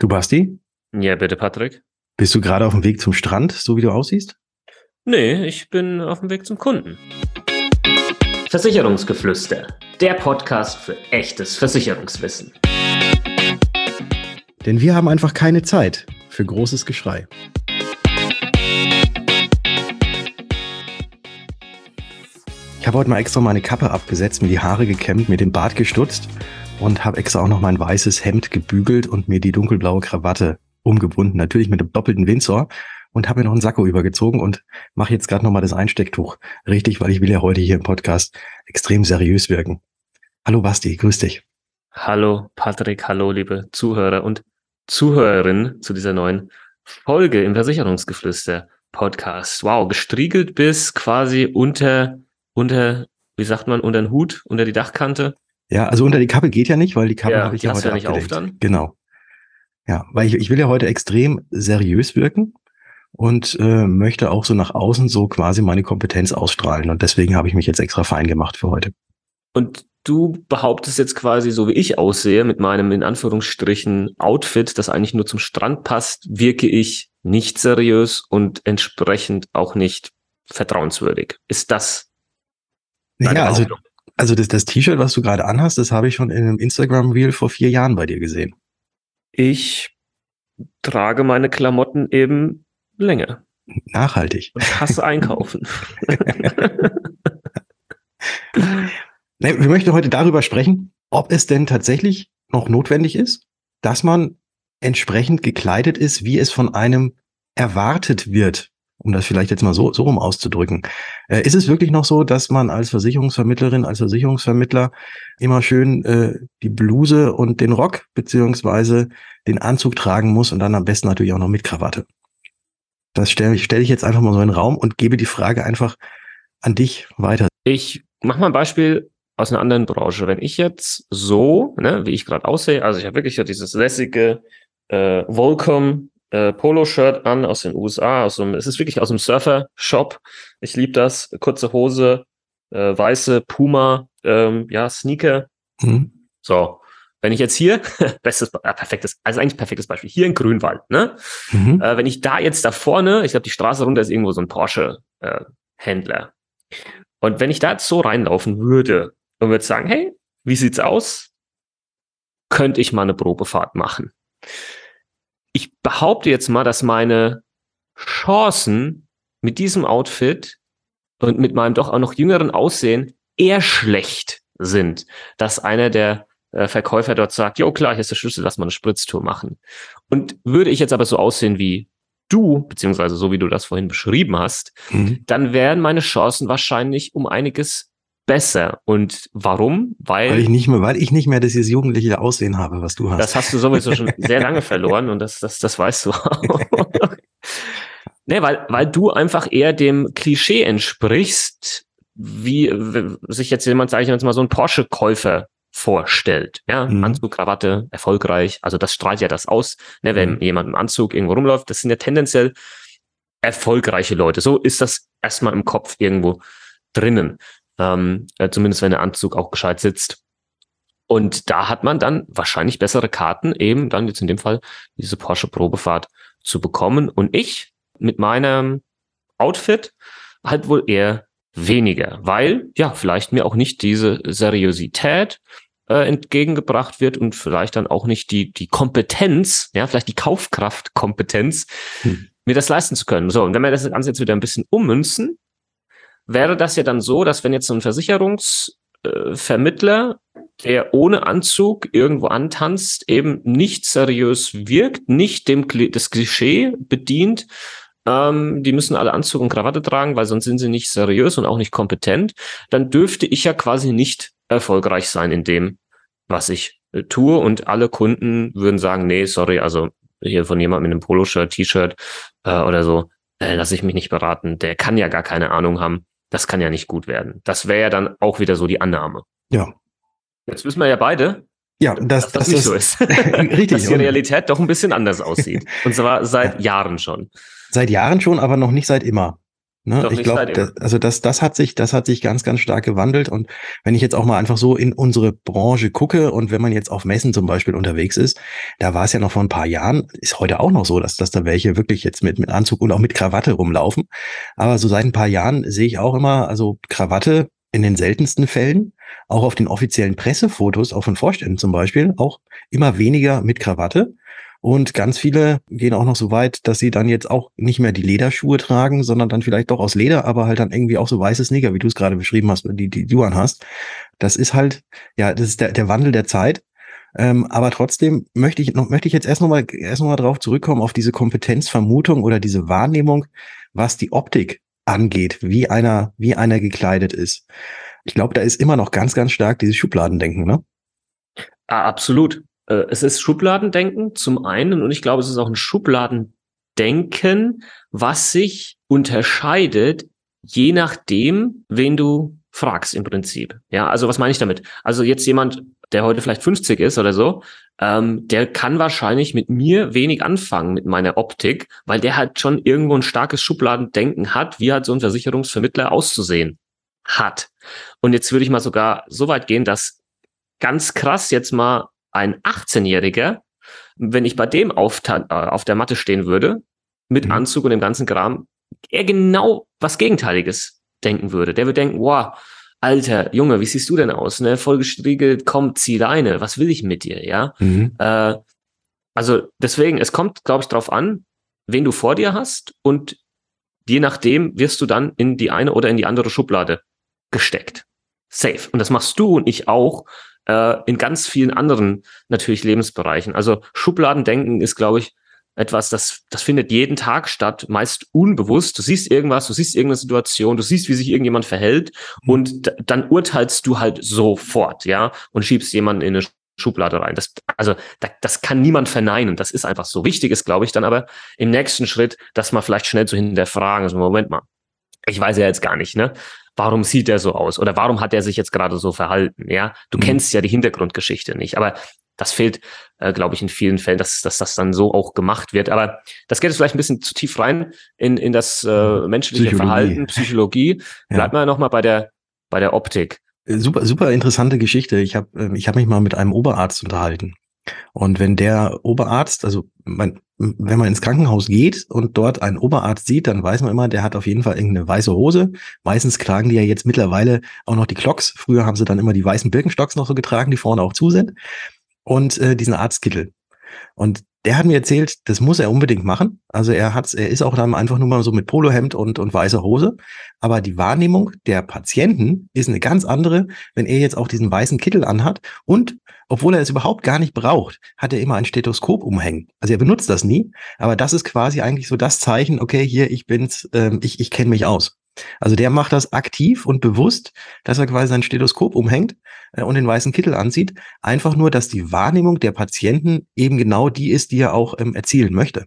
Du Basti? Ja, bitte, Patrick. Bist du gerade auf dem Weg zum Strand, so wie du aussiehst? Nee, ich bin auf dem Weg zum Kunden. Versicherungsgeflüster, der Podcast für echtes Versicherungswissen. Denn wir haben einfach keine Zeit für großes Geschrei. Ich habe heute mal extra meine Kappe abgesetzt, mir die Haare gekämmt, mir den Bart gestutzt und habe extra auch noch mein weißes Hemd gebügelt und mir die dunkelblaue Krawatte umgebunden, natürlich mit einem doppelten Windsor und habe mir noch einen Sakko übergezogen und mache jetzt gerade noch mal das Einstecktuch richtig, weil ich will ja heute hier im Podcast extrem seriös wirken. Hallo Basti, grüß dich. Hallo Patrick, hallo liebe Zuhörer und Zuhörerinnen zu dieser neuen Folge im Versicherungsgeflüster Podcast. Wow, gestriegelt bis quasi unter unter wie sagt man unter den Hut, unter die Dachkante. Ja, also unter die Kappe geht ja nicht, weil die Kappe Ja, habe ich die ja heute ja nicht auf dann? Genau. Ja, weil ich, ich will ja heute extrem seriös wirken und äh, möchte auch so nach außen so quasi meine Kompetenz ausstrahlen. Und deswegen habe ich mich jetzt extra fein gemacht für heute. Und du behauptest jetzt quasi, so wie ich aussehe, mit meinem in Anführungsstrichen Outfit, das eigentlich nur zum Strand passt, wirke ich nicht seriös und entsprechend auch nicht vertrauenswürdig. Ist das deine Ja, also, Behauptung? Also das, das T-Shirt, was du gerade anhast, das habe ich schon in einem Instagram-Reel vor vier Jahren bei dir gesehen. Ich trage meine Klamotten eben länger Nachhaltig. und hasse einkaufen. Wir möchten heute darüber sprechen, ob es denn tatsächlich noch notwendig ist, dass man entsprechend gekleidet ist, wie es von einem erwartet wird, um das vielleicht jetzt mal so, so rum auszudrücken. Äh, ist es wirklich noch so, dass man als Versicherungsvermittlerin, als Versicherungsvermittler immer schön äh, die Bluse und den Rock beziehungsweise den Anzug tragen muss und dann am besten natürlich auch noch mit Krawatte? Das stelle ich, stelle ich jetzt einfach mal so in den Raum und gebe die Frage einfach an dich weiter. Ich mache mal ein Beispiel aus einer anderen Branche. Wenn ich jetzt so, ne, wie ich gerade aussehe, also ich habe wirklich ja dieses lässige äh, Volcom äh, Polo-Shirt an aus den USA, aus einem, es ist wirklich aus einem Surfer-Shop. Ich liebe das. Kurze Hose, äh, weiße Puma, ähm, ja, Sneaker. Hm? So. Wenn ich jetzt hier, bestes, äh, perfektes, also eigentlich perfektes Beispiel, hier in Grünwald, ne? Mhm. Äh, wenn ich da jetzt da vorne, ich glaube, die Straße runter ist irgendwo so ein Porsche-Händler. und wenn ich da jetzt so reinlaufen würde und würde sagen, hey, wie sieht's aus? Könnte ich mal eine Probefahrt machen. Ich behaupte jetzt mal, dass meine Chancen mit diesem Outfit und mit meinem doch auch noch jüngeren Aussehen eher schlecht sind, dass einer der äh, Verkäufer dort sagt, jo klar, hier ist der Schlüssel, lass mal eine Spritztour machen. Und würde ich jetzt aber so aussehen wie du, beziehungsweise so wie du das vorhin beschrieben hast, Mhm. dann wären meine Chancen wahrscheinlich um einiges besser. Und warum? Weil, Weil ich nicht mehr, weil ich nicht mehr dieses jugendliche Aussehen habe, was du hast. das hast du sowieso schon sehr lange verloren und das, das, das weißt du auch. nee, weil, weil du einfach eher dem Klischee entsprichst, wie sich jetzt jemand, sage ich jetzt mal, so ein Porsche-Käufer vorstellt. Ja, Mhm. Anzug, Krawatte, erfolgreich. Also das strahlt ja das aus, ne, wenn Mhm. jemand im Anzug irgendwo rumläuft. Das sind ja tendenziell erfolgreiche Leute. So ist das erstmal im Kopf irgendwo drinnen. Ähm, äh, zumindest wenn der Anzug auch gescheit sitzt. Und da hat man dann wahrscheinlich bessere Karten, eben dann jetzt in dem Fall diese Porsche Probefahrt zu bekommen. Und ich mit meinem Outfit halt wohl eher weniger, weil ja vielleicht mir auch nicht diese Seriosität äh, entgegengebracht wird und vielleicht dann auch nicht die die Kompetenz, ja vielleicht die Kaufkraftkompetenz, Hm. mir das leisten zu können. So und wenn wir das Ganze jetzt wieder ein bisschen ummünzen, wäre das ja dann so, dass wenn jetzt so ein Versicherungsvermittler, Vermittler, der ohne Anzug irgendwo antanzt, eben nicht seriös wirkt, nicht dem das Klischee bedient, ähm, die müssen alle Anzug und Krawatte tragen, weil sonst sind sie nicht seriös und auch nicht kompetent, dann dürfte ich ja quasi nicht erfolgreich sein in dem, was ich äh, tue. Und alle Kunden würden sagen, nee, sorry, also hier von jemandem mit einem Poloshirt, T-Shirt äh, oder so, äh, lasse ich mich nicht beraten, der kann ja gar keine Ahnung haben, das kann ja nicht gut werden. Das wäre ja dann auch wieder so die Annahme. ja. Jetzt wissen wir ja beide, Ja, das, dass das, das, nicht ist so ist. richtig. dass die Realität doch ein bisschen anders aussieht. Und zwar seit Jahren schon. Seit Jahren schon, aber noch nicht seit immer. Ne? ich glaube, also das, das hat sich, das hat sich ganz, ganz stark gewandelt. Und wenn ich jetzt auch mal einfach so in unsere Branche gucke und wenn man jetzt auf Messen zum Beispiel unterwegs ist, da war es ja noch vor ein paar Jahren, ist heute auch noch so, dass, dass da welche wirklich jetzt mit, mit Anzug und auch mit Krawatte rumlaufen. Aber so seit ein paar Jahren sehe ich auch immer, also Krawatte in den seltensten Fällen, auch auf den offiziellen Pressefotos, auch von Vorständen zum Beispiel, auch immer weniger mit Krawatte. Und ganz viele gehen auch noch so weit, dass sie dann jetzt auch nicht mehr die Lederschuhe tragen, sondern dann vielleicht doch aus Leder, aber halt dann irgendwie auch so weiße Sneaker, wie du es gerade beschrieben hast, die, die du hast. Das ist halt, ja, das ist der, der Wandel der Zeit. Ähm, aber trotzdem möchte ich noch, möchte ich jetzt erst nochmal, erst nochmal drauf zurückkommen auf diese Kompetenzvermutung oder diese Wahrnehmung, was die Optik angeht, wie einer, wie einer gekleidet ist. Ich glaube, da ist immer noch ganz, ganz stark dieses Schubladendenken, ne? Ah, absolut. Äh, es ist Schubladendenken zum einen und ich glaube, es ist auch ein Schubladendenken, was sich unterscheidet, je nachdem, wen du fragst im Prinzip. Ja, also was meine ich damit? Also jetzt jemand, der heute vielleicht 50 ist oder so, ähm, der kann wahrscheinlich mit mir wenig anfangen mit meiner Optik, weil der halt schon irgendwo ein starkes Schubladendenken hat, wie halt so ein Versicherungsvermittler auszusehen hat. Und jetzt würde ich mal sogar so weit gehen, dass ganz krass jetzt mal ein 18-Jähriger, wenn ich bei dem auf, äh, auf der Matte stehen würde, mit mhm. Anzug und dem ganzen Kram, er genau was Gegenteiliges denken würde. Der würde denken, wow, Alter, Junge, wie siehst du denn aus? Ne? Vollgestriegelt, komm, zieh deine. Was will ich mit dir? Ja. Mhm. Äh, also deswegen, es kommt, glaube ich, drauf an, wen du vor dir hast und je nachdem wirst du dann in die eine oder in die andere Schublade gesteckt. Safe. Und das machst du und ich auch äh, in ganz vielen anderen natürlich Lebensbereichen. Also Schubladendenken ist, glaube ich, etwas, das, das findet jeden Tag statt, meist unbewusst. Du siehst irgendwas, du siehst irgendeine Situation, du siehst, wie sich irgendjemand verhält mhm. und dann urteilst du halt sofort, ja, und schiebst jemanden in eine Schublade rein. Das, also da, das kann niemand verneinen. Das ist einfach so. Wichtig ist, glaube ich, dann aber im nächsten Schritt, dass man vielleicht schnell zu hinterfragen, also Moment mal, ich weiß ja jetzt gar nicht, ne? Warum sieht er so aus oder warum hat er sich jetzt gerade so verhalten? Ja, du mhm. kennst ja die Hintergrundgeschichte nicht, aber das fehlt, äh, glaube ich, in vielen Fällen, dass, dass das dann so auch gemacht wird. Aber das geht jetzt vielleicht ein bisschen zu tief rein in, in das äh, menschliche Psychologie. Verhalten, Psychologie. Bleibt ja. mal nochmal bei der, bei der Optik. Äh, super, super interessante Geschichte. Ich habe ähm, ich hab mich mal mit einem Oberarzt unterhalten. Und wenn der Oberarzt, also man, wenn man ins Krankenhaus geht und dort einen Oberarzt sieht, dann weiß man immer, der hat auf jeden Fall irgendeine weiße Hose. Meistens tragen die ja jetzt mittlerweile auch noch die Clocks. Früher haben sie dann immer die weißen Birkenstocks noch so getragen, die vorne auch zu sind. Und äh, diesen Arztkittel. Und der hat mir erzählt, das muss er unbedingt machen. Also er hat, er ist auch dann einfach nur mal so mit Polohemd und, und weißer Hose. Aber die Wahrnehmung der Patienten ist eine ganz andere, wenn er jetzt auch diesen weißen Kittel anhat. Und obwohl er es überhaupt gar nicht braucht, hat er immer ein Stethoskop umhängen. Also er benutzt das nie. Aber das ist quasi eigentlich so das Zeichen, okay, hier, ich bin's, ähm, ich, ich kenne mich aus. Also der macht das aktiv und bewusst, dass er quasi sein Stethoskop umhängt äh, und den weißen Kittel anzieht. Einfach nur, dass die Wahrnehmung der Patienten eben genau die ist, die er auch ähm, erzielen möchte.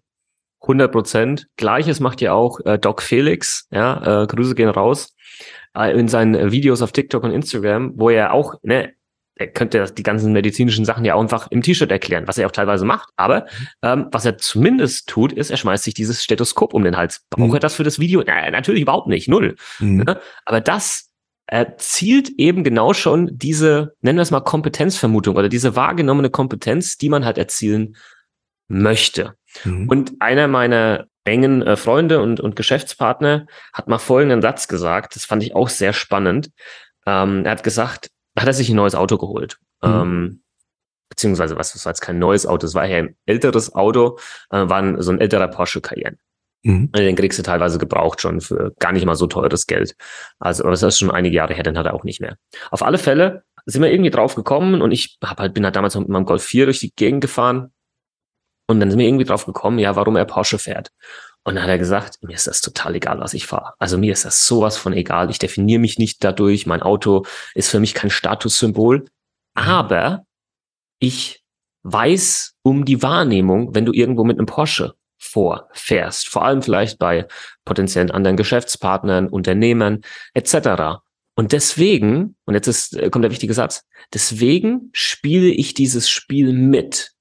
100 Prozent. Gleiches macht ja auch äh, Doc Felix. Ja, äh, Grüße gehen raus äh, in seinen Videos auf TikTok und Instagram, wo er auch ne, er könnte die ganzen medizinischen Sachen ja auch einfach im T-Shirt erklären, was er auch teilweise macht. Aber ähm, was er zumindest tut, ist, er schmeißt sich dieses Stethoskop um den Hals. Braucht mhm. er das für das Video? Na, natürlich überhaupt nicht, null. Mhm. Ne? Aber das äh, zielt eben genau schon diese, nennen wir es mal Kompetenzvermutung oder diese wahrgenommene Kompetenz, die man halt erzielen möchte. Mhm. Und einer meiner engen äh, Freunde und, und Geschäftspartner hat mal folgenden Satz gesagt, das fand ich auch sehr spannend. Ähm, er hat gesagt, hat er sich ein neues Auto geholt. Mhm. Ähm, beziehungsweise, was, das war jetzt kein neues Auto, es war ja ein älteres Auto, äh, war ein, so ein älterer Porsche Cayenne. Mhm. Den kriegst du teilweise gebraucht schon für gar nicht mal so teures Geld. Also, aber das ist schon einige Jahre her, den hat er auch nicht mehr. Auf alle Fälle sind wir irgendwie drauf gekommen und ich hab halt, bin halt damals mit meinem Golf 4 durch die Gegend gefahren. Und dann sind wir irgendwie drauf gekommen, ja, warum er Porsche fährt. Und dann hat er gesagt, mir ist das total egal, was ich fahre. Also mir ist das sowas von egal. Ich definiere mich nicht dadurch. Mein Auto ist für mich kein Statussymbol. Mhm. Aber ich weiß um die Wahrnehmung, wenn du irgendwo mit einem Porsche vorfährst. Vor allem vielleicht bei potenziellen anderen Geschäftspartnern, Unternehmern etc. Und deswegen, und jetzt ist, äh, kommt der wichtige Satz, deswegen spiele ich dieses Spiel mit.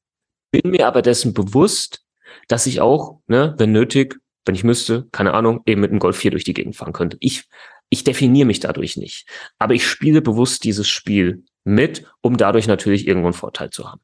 Bin mir aber dessen bewusst, dass ich auch, ne, wenn nötig, wenn ich müsste, keine Ahnung, eben mit einem Golf 4 durch die Gegend fahren könnte. Ich, ich definiere mich dadurch nicht. Aber ich spiele bewusst dieses Spiel mit, um dadurch natürlich irgendwo einen Vorteil zu haben.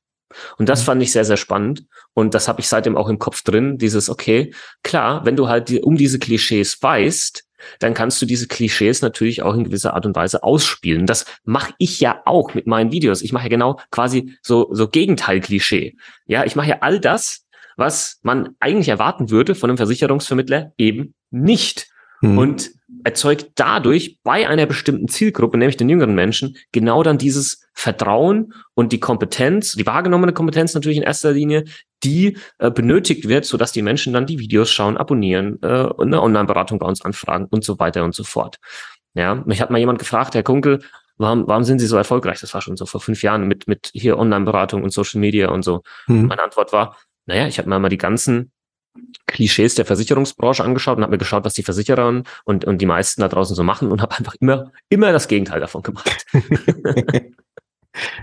Und das mhm. fand ich sehr, sehr spannend. Und das habe ich seitdem auch im Kopf drin. Dieses, okay, klar, wenn du halt um diese Klischees weißt, dann kannst du diese Klischees natürlich auch in gewisser Art und Weise ausspielen. Das mache ich ja auch mit meinen Videos. Ich mache ja genau quasi so, so Gegenteil-Klischee. Ja, ich mache ja all das, was man eigentlich erwarten würde von einem Versicherungsvermittler, eben nicht. Mhm. Und erzeugt dadurch bei einer bestimmten Zielgruppe, nämlich den jüngeren Menschen, genau dann dieses Vertrauen und die Kompetenz, die wahrgenommene Kompetenz natürlich in erster Linie, die äh, benötigt wird, sodass die Menschen dann die Videos schauen, abonnieren, äh, und eine Online-Beratung bei uns anfragen und so weiter und so fort. Ja, mich hat mal jemand gefragt, Herr Kunkel, warum, warum sind Sie so erfolgreich? Das war schon so vor fünf Jahren mit, mit hier Online-Beratung und Social Media und so. Mhm. Meine Antwort war, naja, ich habe mir mal die ganzen Klischees der Versicherungsbranche angeschaut und habe mir geschaut, was die Versicherer und, und die meisten da draußen so machen und habe einfach immer, immer das Gegenteil davon gemacht.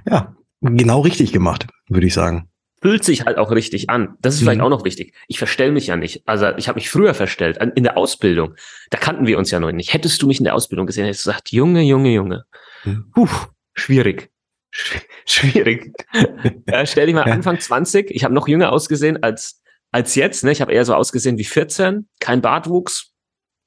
ja, genau richtig gemacht, würde ich sagen. Fühlt sich halt auch richtig an. Das ist vielleicht mhm. auch noch wichtig. Ich verstell mich ja nicht. Also ich habe mich früher verstellt, in der Ausbildung. Da kannten wir uns ja noch nicht. Hättest du mich in der Ausbildung gesehen, hättest du gesagt, Junge, Junge, Junge. Mhm. Puh, schwierig. schwierig. ja, stell dich mal. Anfang 20. Ich habe noch jünger ausgesehen als als jetzt. Ne? Ich habe eher so ausgesehen wie 14, kein Bartwuchs.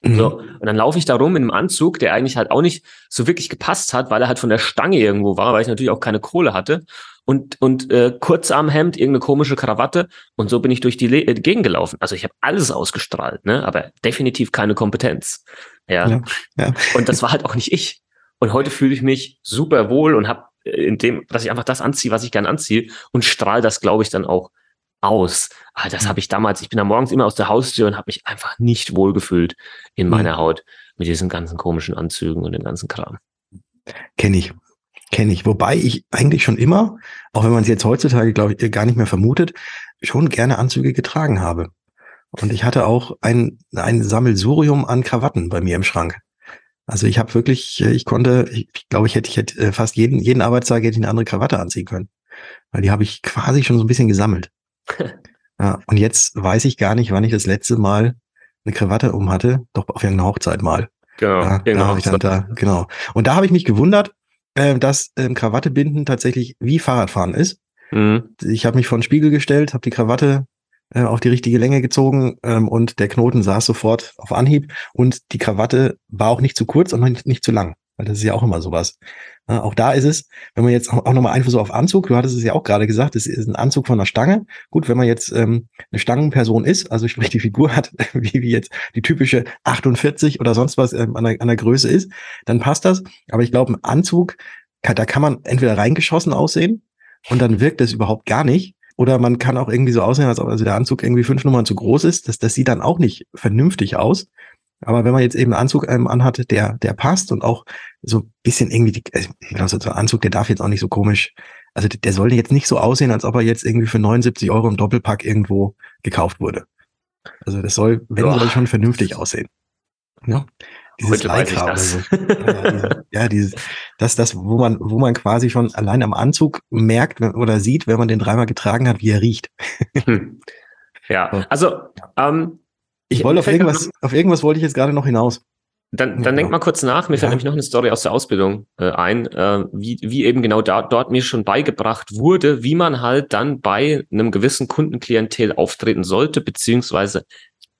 Mhm. So, und dann laufe ich da rum in einem Anzug, der eigentlich halt auch nicht so wirklich gepasst hat, weil er halt von der Stange irgendwo war, weil ich natürlich auch keine Kohle hatte. Und, und äh, Kurzarmhemd, irgendeine komische Krawatte. Und so bin ich durch die Le äh, Gegend gelaufen. Also ich habe alles ausgestrahlt, ne? aber definitiv keine Kompetenz. Ja? ja, ja. Und das war halt auch nicht ich. Und heute fühle ich mich super wohl und habe in dem, dass ich einfach das anziehe, was ich gern anziehe und strahle das, glaube ich, dann auch aus. Ah, das habe ich damals, ich bin da morgens immer aus der Haustür und habe mich einfach nicht wohlgefühlt in meiner Haut mit diesen ganzen komischen Anzügen und dem ganzen Kram. Kenne ich. Kenne ich. Wobei ich eigentlich schon immer, auch wenn man es jetzt heutzutage, glaube ich, gar nicht mehr vermutet, schon gerne Anzüge getragen habe. Und ich hatte auch ein, ein Sammelsurium an Krawatten bei mir im Schrank. Also ich habe wirklich, ich konnte, ich, glaube, ich hätte, ich hätte äh, fast jeden, jeden Arbeitstag hätte ich eine andere Krawatte anziehen können. Weil die habe ich quasi schon so ein bisschen gesammelt. ja, und jetzt weiß ich gar nicht, wann ich das letzte Mal eine Krawatte um hatte. Doch auf irgendeiner Hochzeit mal. Genau, ja, genau. Da ich dann da, genau. Und da habe ich mich gewundert, äh, dass ähm, Krawatte binden tatsächlich wie Fahrradfahren ist. Mhm. Ich habe mich vor den Spiegel gestellt, habe die Krawatte äh, auf die richtige Länge gezogen ähm, und der Knoten saß sofort auf Anhieb und die Krawatte war auch nicht zu kurz und nicht, nicht zu lang. Weil das ist ja auch immer sowas. Ja, auch da ist es, wenn man jetzt auch, nochmal Einfluss auf Anzug, du hattest es ja auch gerade gesagt, es ist ein Anzug von einer Stange. Gut, wenn man jetzt ähm, eine Stangenperson ist, also sprich die Figur hat, wie, wie jetzt die typische 48 oder sonst was ähm, an, der, an der Größe ist, dann passt das. Aber ich glaube, ein Anzug, da kann man entweder reingeschossen aussehen und dann wirkt es überhaupt gar nicht. Oder man kann auch irgendwie so aussehen, als ob also der Anzug irgendwie fünf Nummern zu groß ist. Das, das sieht dann auch nicht vernünftig aus. Aber wenn man jetzt eben einen Anzug ähm, anhat, der, der passt und auch so ein bisschen irgendwie, die, also so ein Anzug, der darf jetzt auch nicht so komisch, also der sollte jetzt nicht so aussehen, als ob er jetzt irgendwie für 79 Euro im Doppelpack irgendwo gekauft wurde. Also das soll, wenn Boah. soll schon vernünftig aussehen. Ja? Dieses Heute ich das. So. ja, diese, ja, dieses, das, das, wo man, wo man quasi schon allein am Anzug merkt oder sieht, wenn man den dreimal getragen hat, wie er riecht. Hm. Ja, also ähm, ich wollte auf irgendwas, auf irgendwas wollte ich jetzt gerade noch hinaus. Dann, dann ja, denk mal kurz nach. Mir ja. fällt nämlich noch eine Story aus der Ausbildung äh, ein, äh, wie, wie eben genau da, dort mir schon beigebracht wurde, wie man halt dann bei einem gewissen Kundenklientel auftreten sollte, beziehungsweise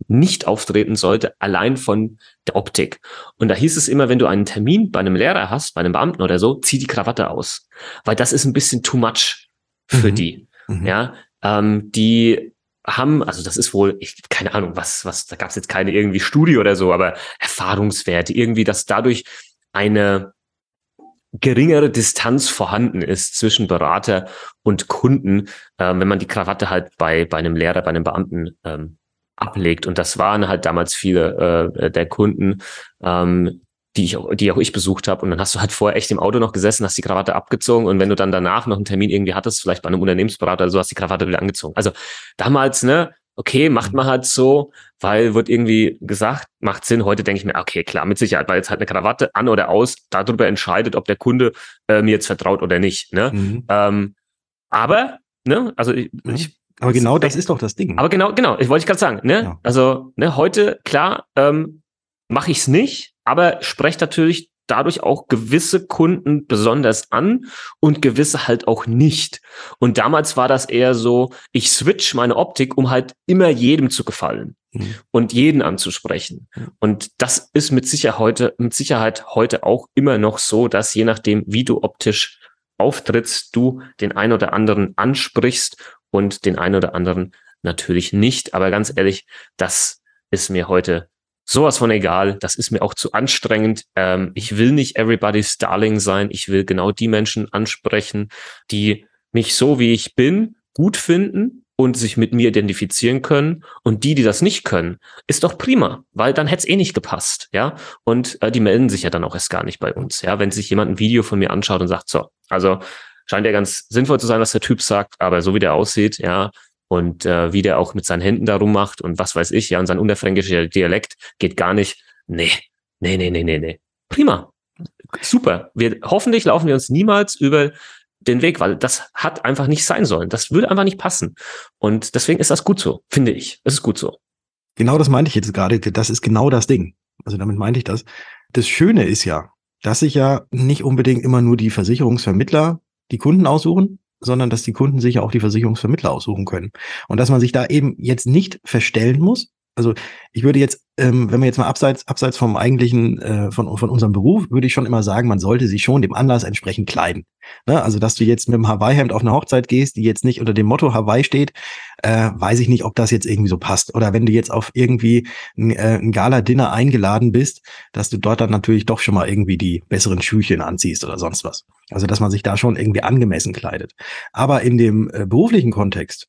nicht auftreten sollte, allein von der Optik. Und da hieß es immer, wenn du einen Termin bei einem Lehrer hast, bei einem Beamten oder so, zieh die Krawatte aus. Weil das ist ein bisschen too much für mhm. die. Mhm. Ja, ähm, die haben, also das ist wohl, ich, keine Ahnung, was, was, da gab es jetzt keine irgendwie Studie oder so, aber Erfahrungswerte, irgendwie, dass dadurch eine geringere Distanz vorhanden ist zwischen Berater und Kunden, äh, wenn man die Krawatte halt bei, bei einem Lehrer, bei einem Beamten ähm, ablegt. Und das waren halt damals viele äh, der Kunden, ähm, die ich auch, die auch ich besucht habe. Und dann hast du halt vorher echt im Auto noch gesessen, hast die Krawatte abgezogen und wenn du dann danach noch einen Termin irgendwie hattest, vielleicht bei einem Unternehmensberater oder so, hast die Krawatte wieder angezogen. Also damals, ne, okay, macht man halt so, weil wird irgendwie gesagt, macht Sinn. Heute denke ich mir, okay, klar, mit Sicherheit, weil jetzt halt eine Krawatte an oder aus darüber entscheidet, ob der Kunde äh, mir jetzt vertraut oder nicht. Ne? Mhm. Ähm, aber, ne, also ich, mhm. ich Aber genau das ist doch das Ding. Aber genau, genau, ich wollte gerade sagen, ne? Ja. Also, ne, heute, klar, ähm, mache ich es nicht, aber spreche natürlich dadurch auch gewisse Kunden besonders an und gewisse halt auch nicht. Und damals war das eher so, ich switch meine Optik, um halt immer jedem zu gefallen mhm. und jeden anzusprechen. Und das ist mit Sicherheit heute, mit Sicherheit heute auch immer noch so, dass je nachdem, wie du optisch auftrittst, du den ein oder anderen ansprichst und den ein oder anderen natürlich nicht. Aber ganz ehrlich, das ist mir heute sowas von egal. Das ist mir auch zu anstrengend. Ähm, ich will nicht everybody's darling sein. Ich will genau die Menschen ansprechen, die mich so wie ich bin gut finden und sich mit mir identifizieren können. Und die, die das nicht können, ist doch prima, weil dann hätte es eh nicht gepasst, ja. Und äh, die melden sich ja dann auch erst gar nicht bei uns, ja. Wenn sich jemand ein Video von mir anschaut und sagt, so, also scheint ja ganz sinnvoll zu sein, was der Typ sagt, aber so wie der aussieht, ja, und äh, wie der auch mit seinen Händen darum macht und was weiß ich, ja, und sein unterfränkischer Dialekt geht gar nicht. Nee, nee, nee, nee, nee, nee. Prima. Super. Wir, hoffentlich laufen wir uns niemals über den Weg, weil das hat einfach nicht sein sollen. Das würde einfach nicht passen. Und deswegen ist das gut so, finde ich. Es ist gut so. Genau das meinte ich jetzt gerade. Das ist genau das Ding. Also damit meinte ich das. Das Schöne ist ja, dass sich ja nicht unbedingt immer nur die Versicherungsvermittler die Kunden aussuchen, sondern dass die Kunden sich auch die Versicherungsvermittler aussuchen können. Und dass man sich da eben jetzt nicht verstellen muss. Also ich würde jetzt, ähm, wenn wir jetzt mal abseits, abseits vom eigentlichen, äh, von, von unserem Beruf, würde ich schon immer sagen, man sollte sich schon dem Anlass entsprechend kleiden. Ne? Also, dass du jetzt mit dem Hawaii-Hemd auf eine Hochzeit gehst, die jetzt nicht unter dem Motto Hawaii steht, äh, weiß ich nicht, ob das jetzt irgendwie so passt. Oder wenn du jetzt auf irgendwie ein, äh, ein Gala-Dinner eingeladen bist, dass du dort dann natürlich doch schon mal irgendwie die besseren Schüchchen anziehst oder sonst was. Also, dass man sich da schon irgendwie angemessen kleidet. Aber in dem äh, beruflichen Kontext,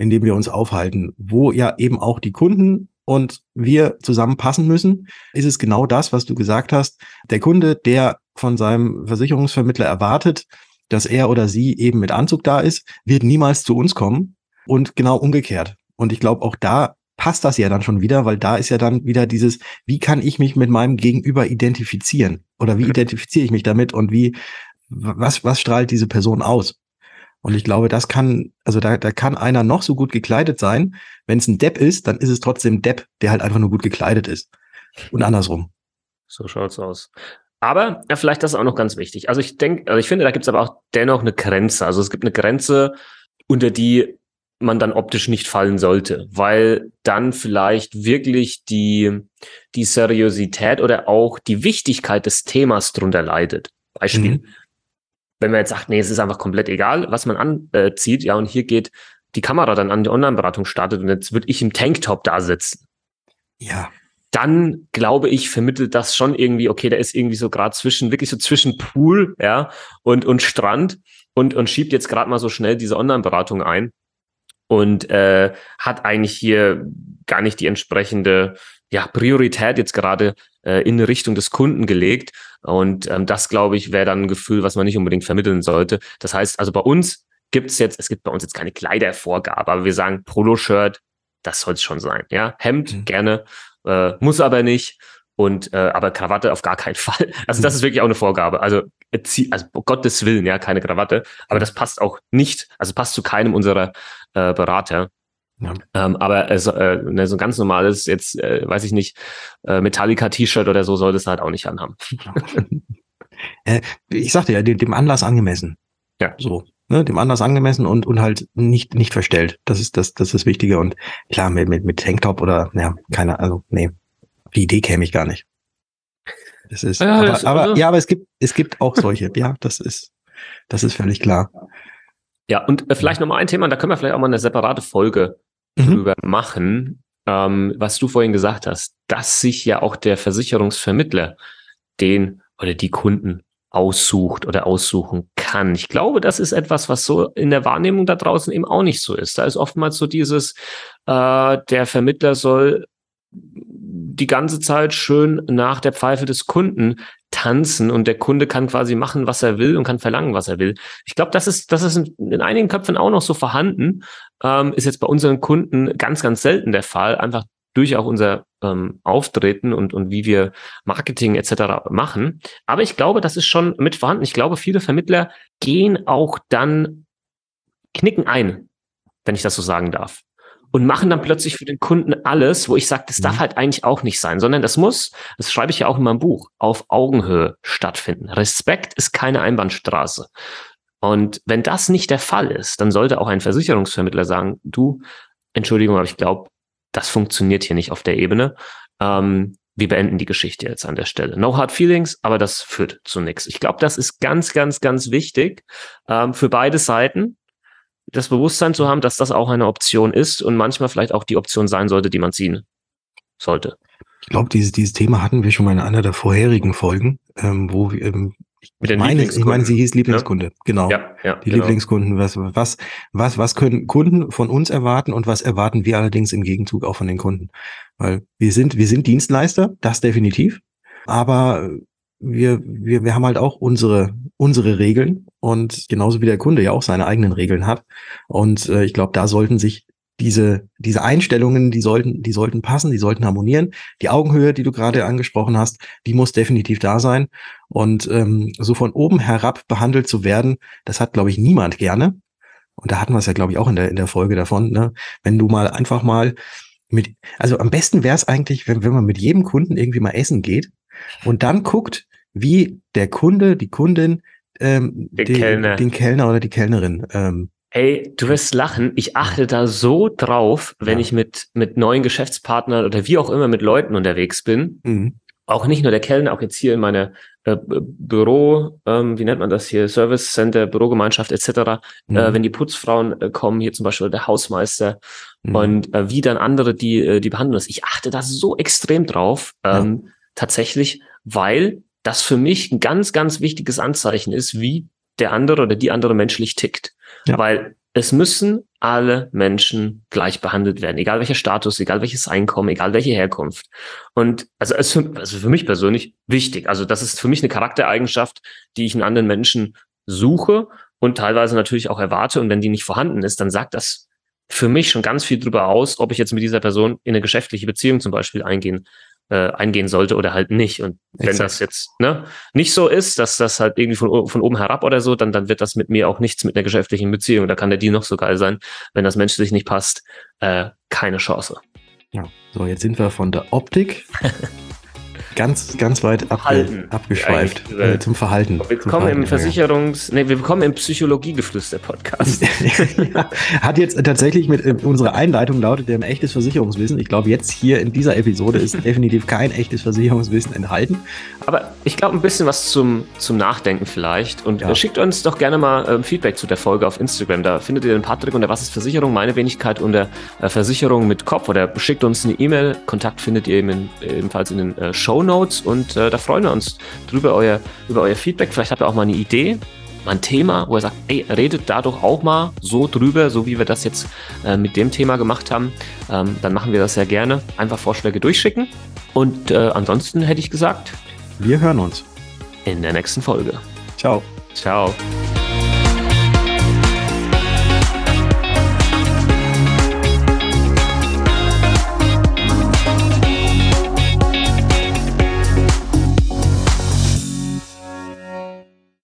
in dem wir uns aufhalten, wo ja eben auch die Kunden und wir zusammenpassen müssen, ist es genau das, was du gesagt hast. Der Kunde, der von seinem Versicherungsvermittler erwartet, dass er oder sie eben mit Anzug da ist, wird niemals zu uns kommen und genau umgekehrt. Und ich glaube, auch da passt das ja dann schon wieder, weil da ist ja dann wieder dieses, wie kann ich mich mit meinem Gegenüber identifizieren? Oder wie identifiziere ich mich damit und wie, was, was strahlt diese Person aus? Und ich glaube, das kann, also da, da kann einer noch so gut gekleidet sein. Wenn es ein Depp ist, dann ist es trotzdem Depp, der halt einfach nur gut gekleidet ist. Und andersrum. So schaut's aus. Aber ja, vielleicht das ist auch noch ganz wichtig. Also ich denke, also ich finde, da gibt's aber auch dennoch eine Grenze. Also es gibt eine Grenze, unter die man dann optisch nicht fallen sollte, weil dann vielleicht wirklich die, die Seriosität oder auch die Wichtigkeit des Themas drunter leidet. Beispiel. Mhm wenn man jetzt sagt, nee, es ist einfach komplett egal, was man anzieht, ja, und hier geht die Kamera dann an die Online-Beratung startet und jetzt würde ich im Tanktop da sitzen. Ja. Dann glaube ich, vermittelt das schon irgendwie, okay, der ist irgendwie so gerade zwischen, wirklich so zwischen Pool, ja, und, und Strand und, und schiebt jetzt gerade mal so schnell diese Online-Beratung ein und äh, hat eigentlich hier gar nicht die entsprechende ja, Priorität jetzt gerade äh, in Richtung des Kunden gelegt. Und ähm, das, glaube ich, wäre dann ein Gefühl, was man nicht unbedingt vermitteln sollte. Das heißt, also bei uns gibt es jetzt, es gibt bei uns jetzt keine Kleidervorgabe, aber wir sagen Poloshirt, das soll es schon sein. Ja, Hemd mhm. gerne, äh, muss aber nicht. Und äh, aber Krawatte auf gar keinen Fall. Also das mhm. ist wirklich auch eine Vorgabe. Also, äh, also Gottes Willen, ja, keine Krawatte. Aber das passt auch nicht, also passt zu keinem unserer äh, Berater. Ja. Ähm, aber also, äh, ne, so ein ganz normales, jetzt äh, weiß ich nicht, äh, Metallica-T-Shirt oder so soll das halt auch nicht anhaben. äh, ich sagte ja, dem, dem Anlass angemessen. Ja. So. Ne, dem Anlass angemessen und, und halt nicht, nicht verstellt. Das ist das, das ist das Wichtige. Und klar, mit, mit, mit Tanktop oder, ja, keine, also, nee, die Idee käme ich gar nicht. Das ist, ja, aber, das, aber, also ja, aber es gibt, es gibt auch solche. ja, das ist, das ist völlig klar. Ja, und äh, vielleicht nochmal ein Thema, da können wir vielleicht auch mal eine separate Folge mhm. drüber machen, ähm, was du vorhin gesagt hast, dass sich ja auch der Versicherungsvermittler den oder die Kunden aussucht oder aussuchen kann. Ich glaube, das ist etwas, was so in der Wahrnehmung da draußen eben auch nicht so ist. Da ist oftmals so dieses, äh, der Vermittler soll die ganze Zeit schön nach der Pfeife des Kunden tanzen und der Kunde kann quasi machen, was er will und kann verlangen, was er will. Ich glaube, das ist, das ist in, in, einigen Köpfen auch noch so vorhanden. Ähm, ist jetzt bei unseren Kunden ganz, ganz selten der Fall. Einfach durch auch unser ähm, Auftreten und, und wie wir Marketing etc. machen. Aber ich glaube, das ist schon mit vorhanden. Ich glaube, viele Vermittler gehen auch dann, knicken ein, wenn ich das so sagen darf. Und machen dann plötzlich für den Kunden alles, wo ich sage, das darf mhm. halt eigentlich auch nicht sein, sondern das muss, das schreibe ich ja auch in meinem Buch, auf Augenhöhe stattfinden. Respekt ist keine Einbahnstraße. Und wenn das nicht der Fall ist, dann sollte auch ein Versicherungsvermittler sagen, du, Entschuldigung, aber ich glaube, das funktioniert hier nicht auf der Ebene. Ähm, wir beenden die Geschichte jetzt an der Stelle. No hard feelings, aber das führt zu nichts. Ich glaube, das ist ganz, ganz, ganz wichtig ähm, für beide Seiten, das Bewusstsein zu haben, dass das auch eine Option ist und manchmal vielleicht auch die Option sein sollte, die man ziehen sollte. Ich glaube, dieses, dieses Thema hatten wir schon mal in einer der vorherigen Folgen, ähm, wo wir, ähm, mit den meine, ich meine, sie hieß Lieblingskunde. Ja? Genau. Ja, ja, die genau. Lieblingskunden. Was, was, was, was können Kunden von uns erwarten und was erwarten wir allerdings im Gegenzug auch von den Kunden? Weil wir sind, wir sind Dienstleister, das definitiv. Aber wir, wir, wir haben halt auch unsere, unsere Regeln und genauso wie der Kunde ja auch seine eigenen Regeln hat. Und äh, ich glaube, da sollten sich diese, diese Einstellungen, die sollten, die sollten passen, die sollten harmonieren. Die Augenhöhe, die du gerade angesprochen hast, die muss definitiv da sein. Und ähm, so von oben herab behandelt zu werden, das hat, glaube ich, niemand gerne. Und da hatten wir es ja, glaube ich, auch in der, in der Folge davon, ne? wenn du mal einfach mal mit, also am besten wäre es eigentlich, wenn, wenn man mit jedem Kunden irgendwie mal essen geht und dann guckt, wie der Kunde, die Kundin, ähm, den, Kellner. den Kellner oder die Kellnerin ähm, Ey, du wirst lachen. Ich achte da so drauf, wenn ja. ich mit, mit neuen Geschäftspartnern oder wie auch immer mit Leuten unterwegs bin. Mhm. Auch nicht nur der Kellner, auch jetzt hier in meine äh, Büro, ähm, wie nennt man das hier, Service Center, Bürogemeinschaft etc. Äh, mhm. Äh, wenn die Putzfrauen äh, kommen, hier zum Beispiel der Hausmeister mhm. und äh, wie dann andere die, äh, die behandeln das. Ich achte da so extrem drauf, ähm, ja. tatsächlich, weil das für mich ein ganz, ganz wichtiges Anzeichen ist, wie der andere oder die andere menschlich tickt. Ja. Weil es müssen alle Menschen gleich behandelt werden, egal welcher Status, egal welches Einkommen, egal welche Herkunft. Und also es ist für, also für mich persönlich wichtig. Also das ist für mich eine Charaktereigenschaft, die ich in anderen Menschen suche und teilweise natürlich auch erwarte. Und wenn die nicht vorhanden ist, dann sagt das für mich schon ganz viel darüber aus, ob ich jetzt mit dieser Person in eine geschäftliche Beziehung zum Beispiel eingehen äh, eingehen sollte oder halt nicht. Und wenn Exakt. das jetzt ne, nicht so ist, dass das halt irgendwie von, von oben herab oder so, dann, dann wird das mit mir auch nichts mit einer geschäftlichen Beziehung. Da kann der Deal noch so geil sein. Wenn das menschlich nicht passt, äh, keine Chance. Ja, so jetzt sind wir von der Optik ganz, ganz weit abge abgeschweift äh, zum Verhalten. Wir kommen im Versicherungs-, nee, wir kommen im Psychologiegeflüster-Podcast. ja, hat jetzt tatsächlich mit äh, unserer Einleitung lautet der ein echtes Versicherungswissen. Ich glaube, jetzt hier in dieser Episode ist definitiv kein echtes Versicherungswissen enthalten. Aber ich glaube, ein bisschen was zum, zum Nachdenken vielleicht. Und ja. schickt uns doch gerne mal äh, Feedback zu der Folge auf Instagram. Da findet ihr den Patrick unter Was ist Versicherung, meine Wenigkeit unter äh, Versicherung mit Kopf. Oder schickt uns eine E-Mail. Kontakt findet ihr ebenfalls in den äh, Show Notes und äh, da freuen wir uns drüber euer, über euer Feedback. Vielleicht habt ihr auch mal eine Idee, mal ein Thema, wo ihr sagt, ey, redet da doch auch mal so drüber, so wie wir das jetzt äh, mit dem Thema gemacht haben. Ähm, dann machen wir das sehr gerne. Einfach Vorschläge durchschicken. Und äh, ansonsten hätte ich gesagt, wir hören uns in der nächsten Folge. Ciao. Ciao.